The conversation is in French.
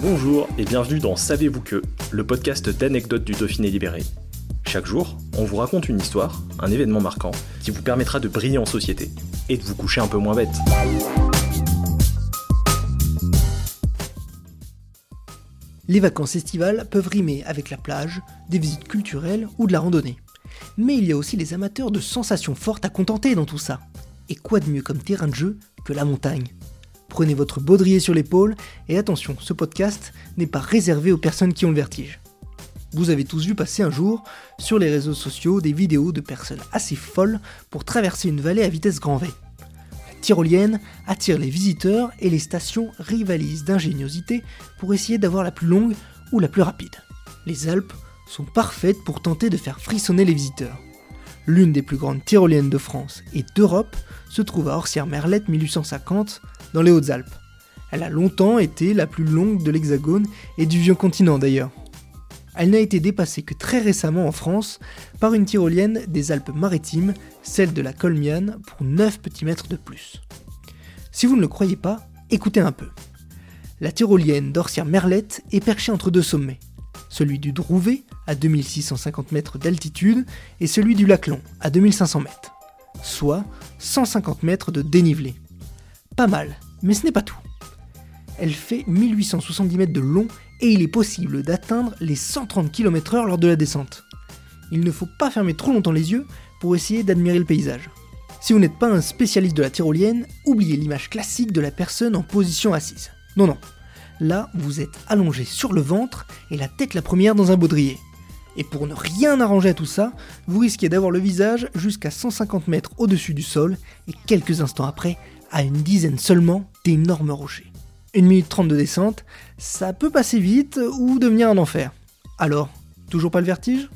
Bonjour et bienvenue dans Savez-vous que, le podcast d'anecdotes du Dauphiné libéré. Chaque jour, on vous raconte une histoire, un événement marquant, qui vous permettra de briller en société et de vous coucher un peu moins bête. Les vacances estivales peuvent rimer avec la plage, des visites culturelles ou de la randonnée. Mais il y a aussi les amateurs de sensations fortes à contenter dans tout ça. Et quoi de mieux comme terrain de jeu que la montagne? Prenez votre baudrier sur l'épaule et attention, ce podcast n'est pas réservé aux personnes qui ont le vertige. Vous avez tous vu passer un jour sur les réseaux sociaux des vidéos de personnes assez folles pour traverser une vallée à vitesse grand V. La tyrolienne attire les visiteurs et les stations rivalisent d'ingéniosité pour essayer d'avoir la plus longue ou la plus rapide. Les Alpes sont parfaites pour tenter de faire frissonner les visiteurs. L'une des plus grandes tyroliennes de France et d'Europe se trouve à Orsières-Merlette 1850 dans les Hautes-Alpes. Elle a longtemps été la plus longue de l'Hexagone et du vieux continent d'ailleurs. Elle n'a été dépassée que très récemment en France par une tyrolienne des Alpes-Maritimes, celle de la Colmiane, pour 9 petits mètres de plus. Si vous ne le croyez pas, écoutez un peu. La tyrolienne d'Orsières-Merlette est perchée entre deux sommets, celui du Drouvet à 2650 mètres d'altitude et celui du Laclon à 2500 mètres, soit 150 mètres de dénivelé. Pas mal, mais ce n'est pas tout. Elle fait 1870 mètres de long et il est possible d'atteindre les 130 km/h lors de la descente. Il ne faut pas fermer trop longtemps les yeux pour essayer d'admirer le paysage. Si vous n'êtes pas un spécialiste de la tyrolienne, oubliez l'image classique de la personne en position assise. Non, non. Là, vous êtes allongé sur le ventre et la tête la première dans un baudrier. Et pour ne rien arranger à tout ça, vous risquez d'avoir le visage jusqu'à 150 mètres au-dessus du sol et quelques instants après, à une dizaine seulement d'énormes rochers. Une minute trente de descente, ça peut passer vite ou devenir un enfer. Alors, toujours pas le vertige?